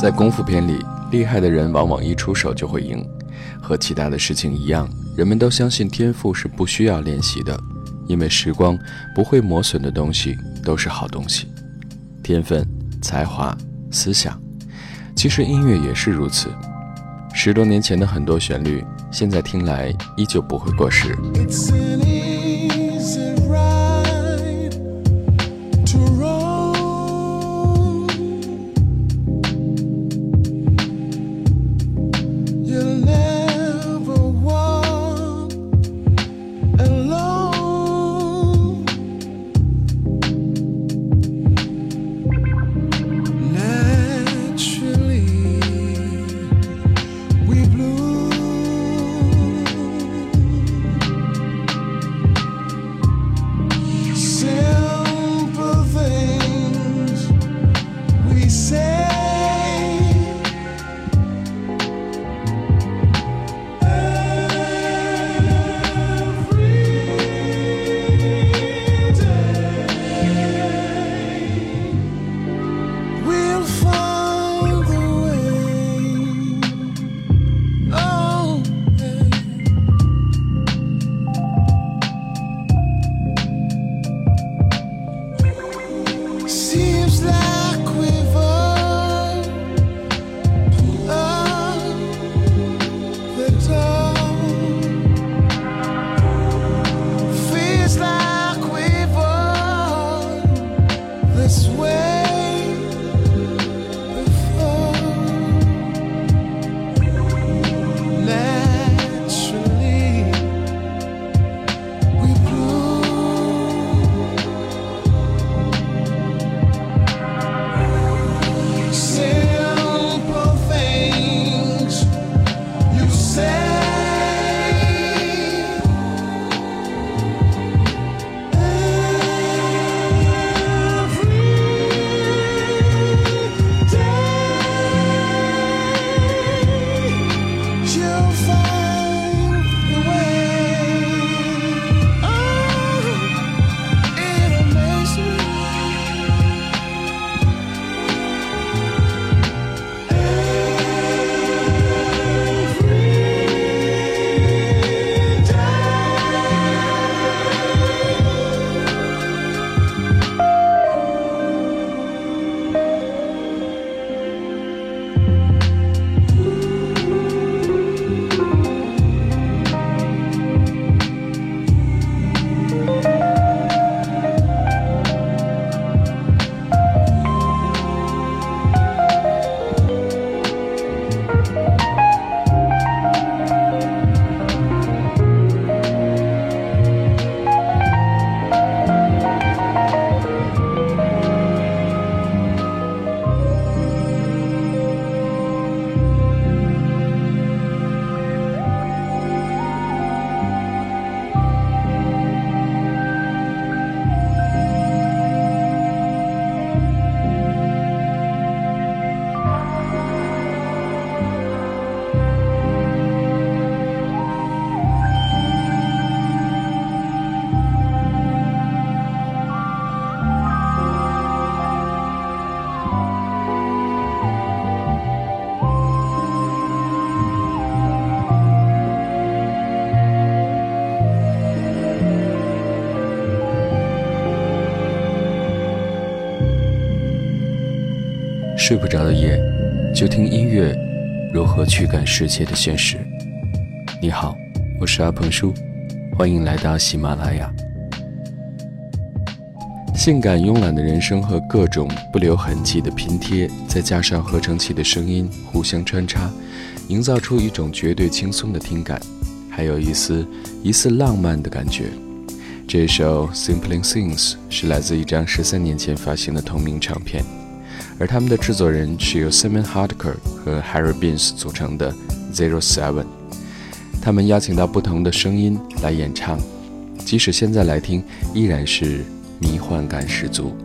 在功夫片里，厉害的人往往一出手就会赢。和其他的事情一样，人们都相信天赋是不需要练习的，因为时光不会磨损的东西都是好东西。天分、才华、思想，其实音乐也是如此。十多年前的很多旋律，现在听来依旧不会过时。睡不着的夜，就听音乐，如何驱赶世界的现实？你好，我是阿鹏叔，欢迎来到喜马拉雅。性感慵懒的人生和各种不留痕迹的拼贴，再加上合成器的声音互相穿插，营造出一种绝对轻松的听感，还有一丝一丝浪漫的感觉。这首《Simply Things》是来自一张十三年前发行的同名唱片。而他们的制作人是由 Simon Harker 和 Harry Beans 组成的 Zero Seven，他们邀请到不同的声音来演唱，即使现在来听，依然是迷幻感十足。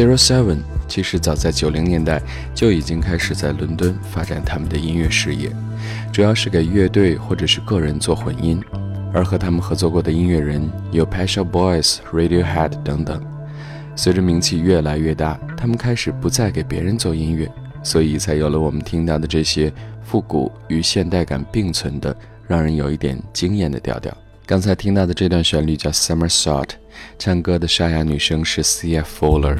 Zero Seven 其实早在九零年代就已经开始在伦敦发展他们的音乐事业，主要是给乐队或者是个人做混音，而和他们合作过的音乐人有 Pet Shop Boys、Radiohead 等等。随着名气越来越大，他们开始不再给别人做音乐，所以才有了我们听到的这些复古与现代感并存的，让人有一点惊艳的调调。刚才听到的这段旋律叫《Summer Salt》，唱歌的沙哑女生是 C.F. Fuller。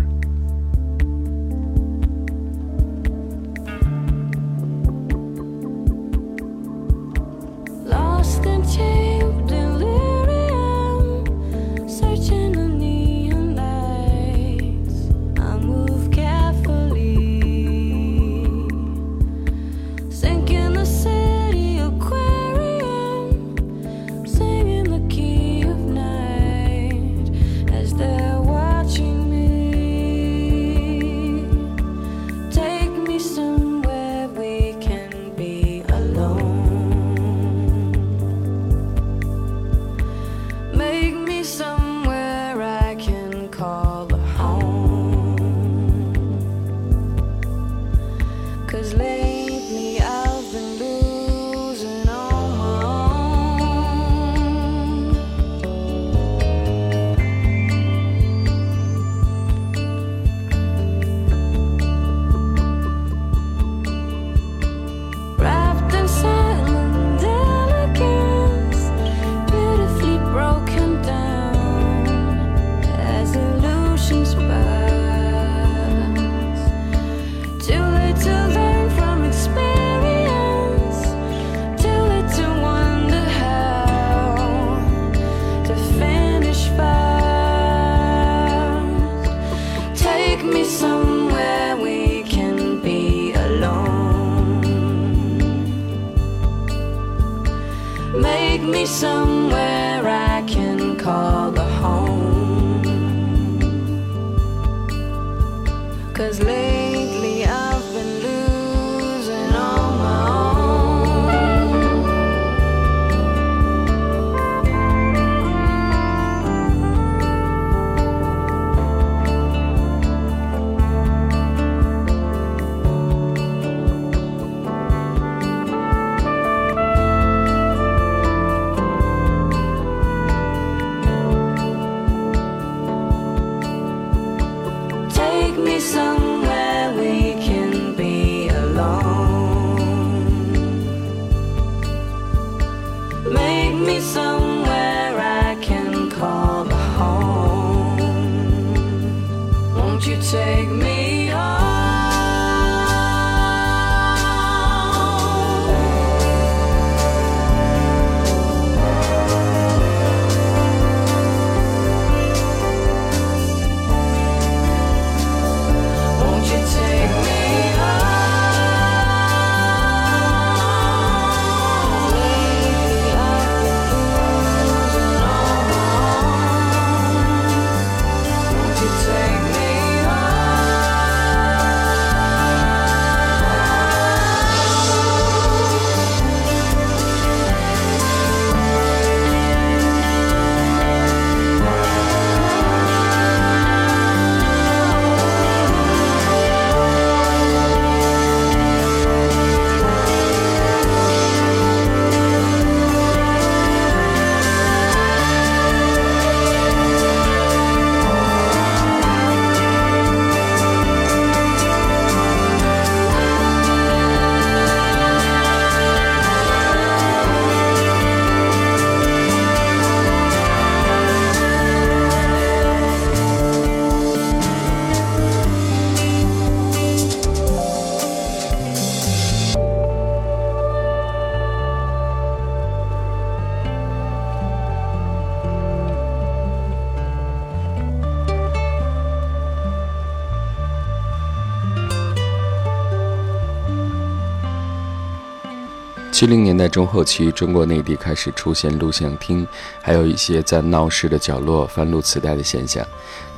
七零年代中后期，中国内地开始出现录像厅，还有一些在闹市的角落翻录磁带的现象，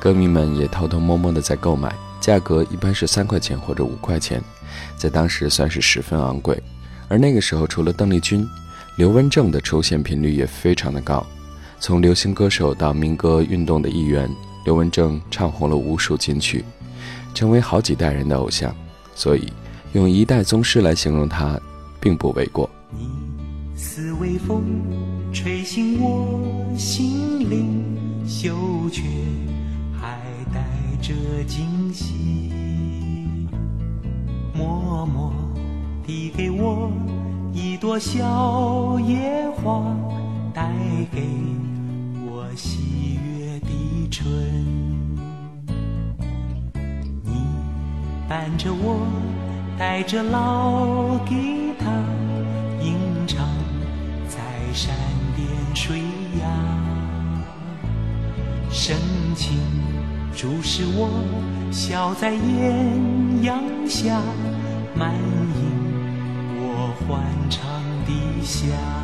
歌迷们也偷偷摸摸的在购买，价格一般是三块钱或者五块钱，在当时算是十分昂贵。而那个时候，除了邓丽君，刘文正的出现频率也非常的高，从流行歌手到民歌运动的一员，刘文正唱红了无数金曲。成为好几代人的偶像，所以用一代宗师来形容他，并不为过。你似微风，吹醒我心灵，嗅觉还带着惊喜，默默递给我一朵小野花，带给我喜悦的春。伴着我，带着老吉深情注视我，笑在艳阳下，满盈我欢畅的笑。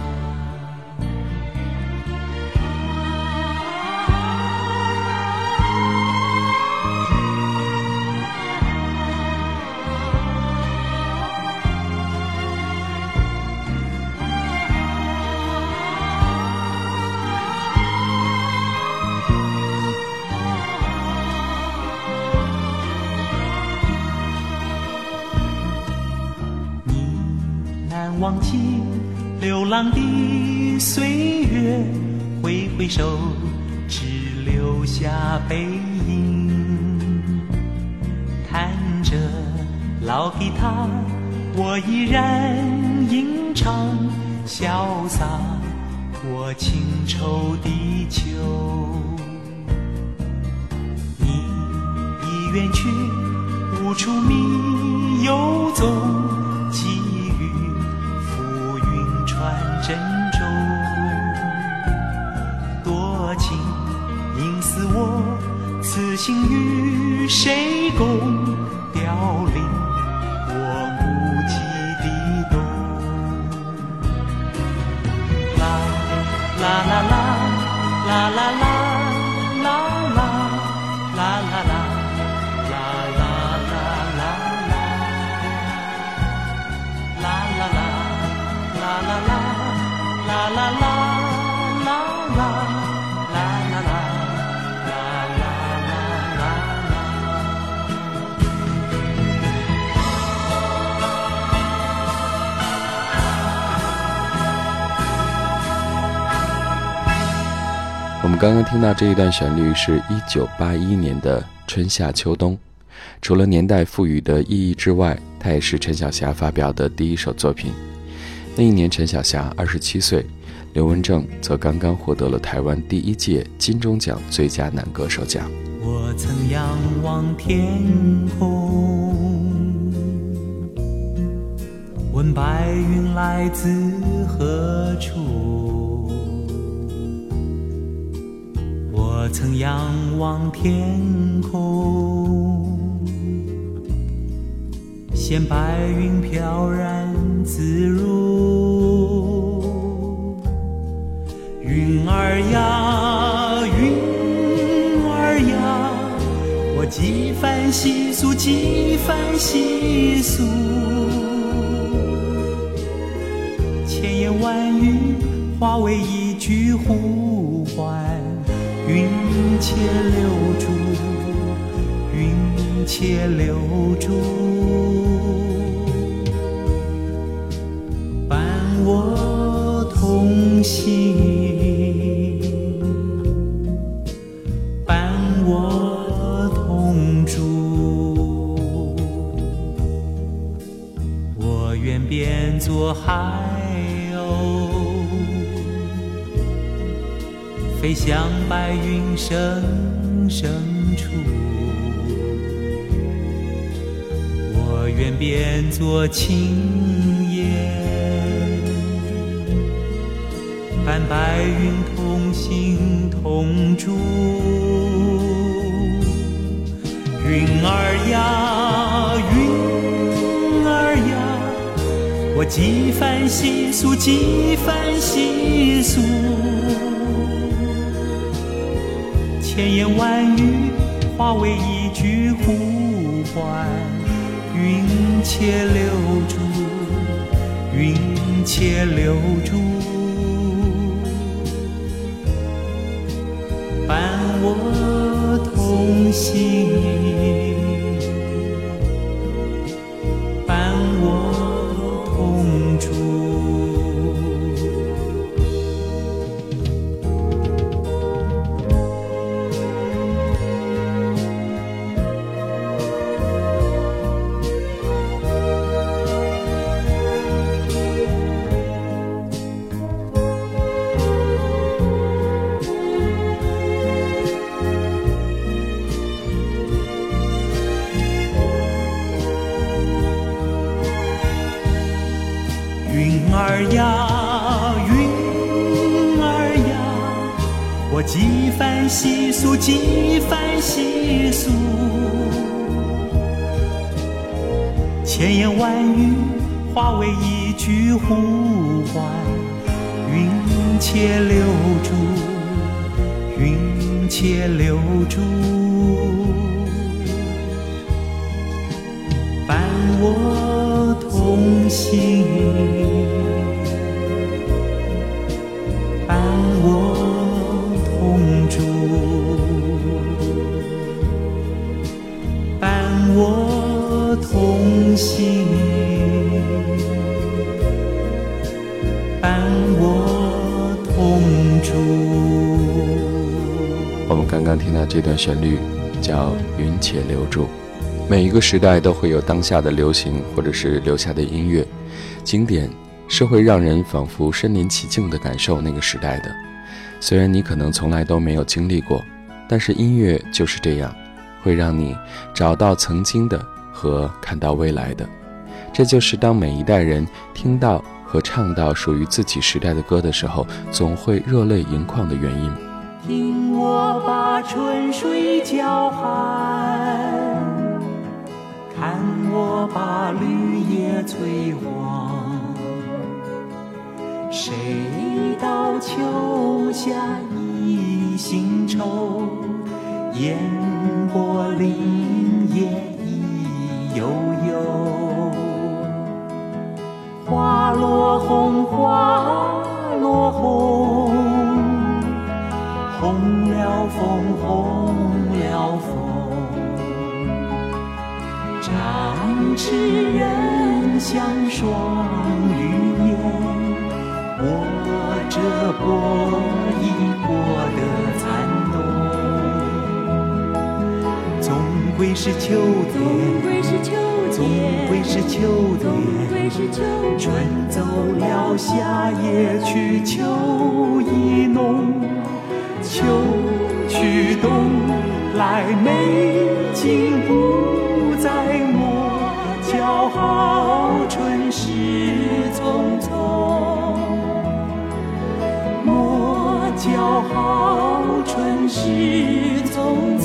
忘记流浪的岁月，挥挥手，只留下背影。弹着老吉他，我依然吟唱，潇洒过情愁的秋。你已远去，无处觅游踪。我，此心与谁共？凋零刚刚听到这一段旋律是一九八一年的《春夏秋冬》，除了年代赋予的意义之外，它也是陈小霞发表的第一首作品。那一年，陈小霞二十七岁，刘文正则刚刚获得了台湾第一届金钟奖最佳男歌手奖。我曾仰望天空，问白云来自何处。曾仰望天空，见白云飘然自如。云儿呀，云儿呀，我几番细诉，几番细诉，千言万语化为一句呼。且留住，云且留住，伴我同行，伴我同住。我愿变作海。向白云深深处，我愿变作青烟，伴白云同行同住。云儿呀，云儿呀，我几番细诉，几番细诉。千言万语化为一句呼唤，云且留住，云且留住，伴我同行，几番细数，几番细数，千言万语化为一句呼唤，云且留住，云且留住，伴我同行，伴我同行，伴我同住。我们刚刚听到这段旋律，叫《云且留住》。每一个时代都会有当下的流行，或者是留下的音乐，经典是会让人仿佛身临其境的感受那个时代的。虽然你可能从来都没有经历过，但是音乐就是这样，会让你找到曾经的和看到未来的。这就是当每一代人听到和唱到属于自己时代的歌的时候，总会热泪盈眶的原因。听我把春水叫寒，看我把绿叶催黄。谁道秋夏一心愁，烟波林叶一悠悠。花落红，花落红。红了枫，红了枫，展翅人像双鱼燕，握着波一波的总归是秋天，总归是秋天，春走了，夏也去，秋意浓。秋去冬来，美景不再磨，叫好春事匆匆，莫叫好春事匆匆。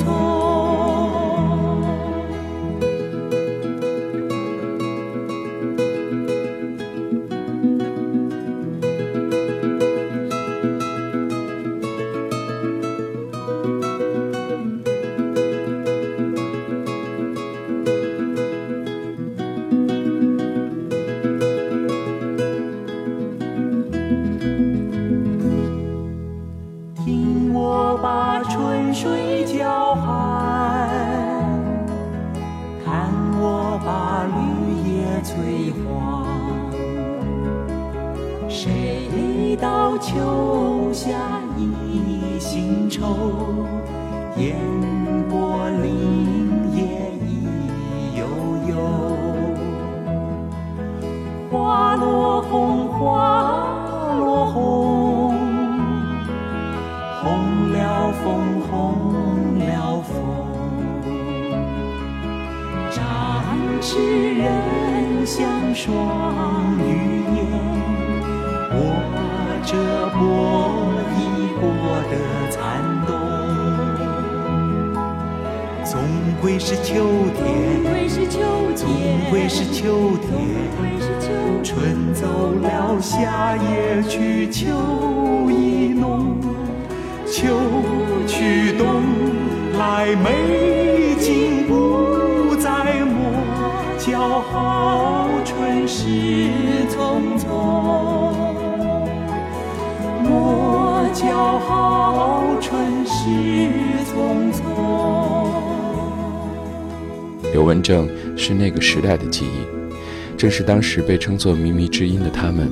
着波一波的残冬。总归是秋天，总归是秋天，春走了，夏也去，秋意浓。秋去冬来，美景不再磨，叫好春事叫好春事匆匆。刘文正是那个时代的记忆，正是当时被称作“靡靡之音”的他们，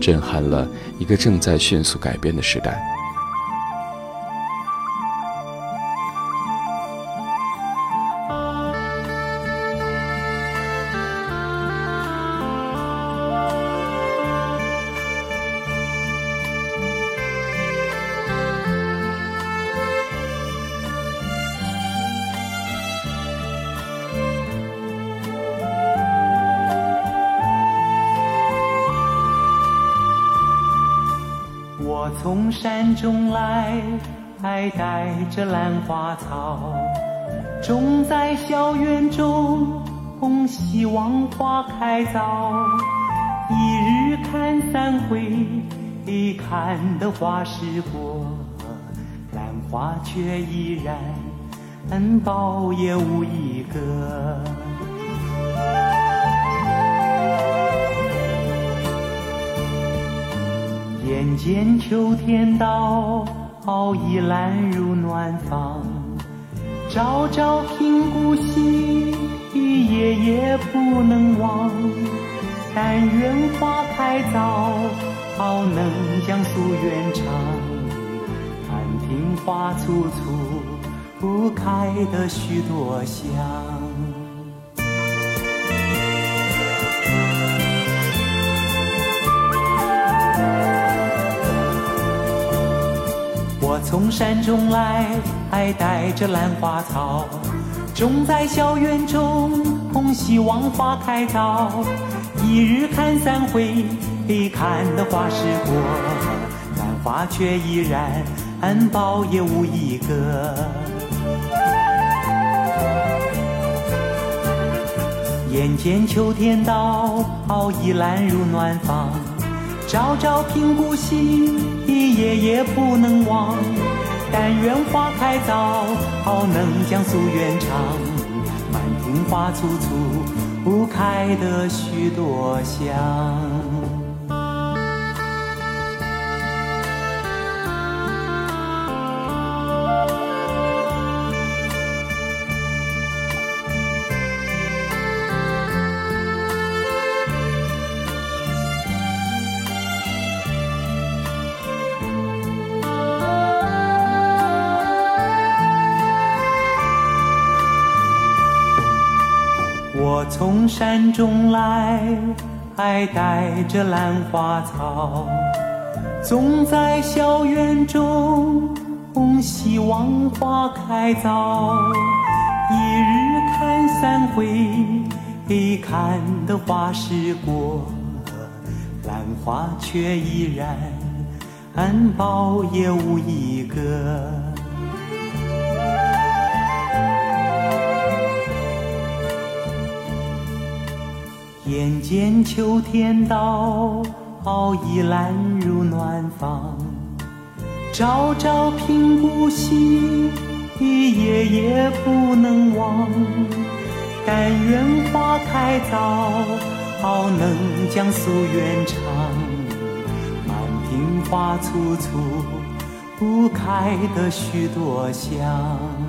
震撼了一个正在迅速改变的时代。从山中来，带着兰花草，种在小园中，希望花开早。一日看三回，看得花时过，兰花却依然苞也无一个。眼见秋天到，已兰入暖房。朝朝频顾惜，夜夜不能忘。但愿花开早，能将夙愿偿。满庭花簇簇，不开得许多香。我从山中来，带着兰花草，种在小园中，希望花开早。一日看三回，看得花时过，兰花却依然苞也无一个。眼见秋天到，已兰入暖房。朝朝频顾惜，夜夜不。愿花开早，好能将夙愿偿。满庭花簇簇，不开得许多香。山中来，带着兰花草，种在小园中，希望花开早。一日看三回，看得花时过，兰花却依然苞也无一个。眼见秋天到，已兰入暖房。朝朝频顾惜，夜夜不能忘。但愿花开早，能将夙愿偿。满庭花簇簇，不开得许多香。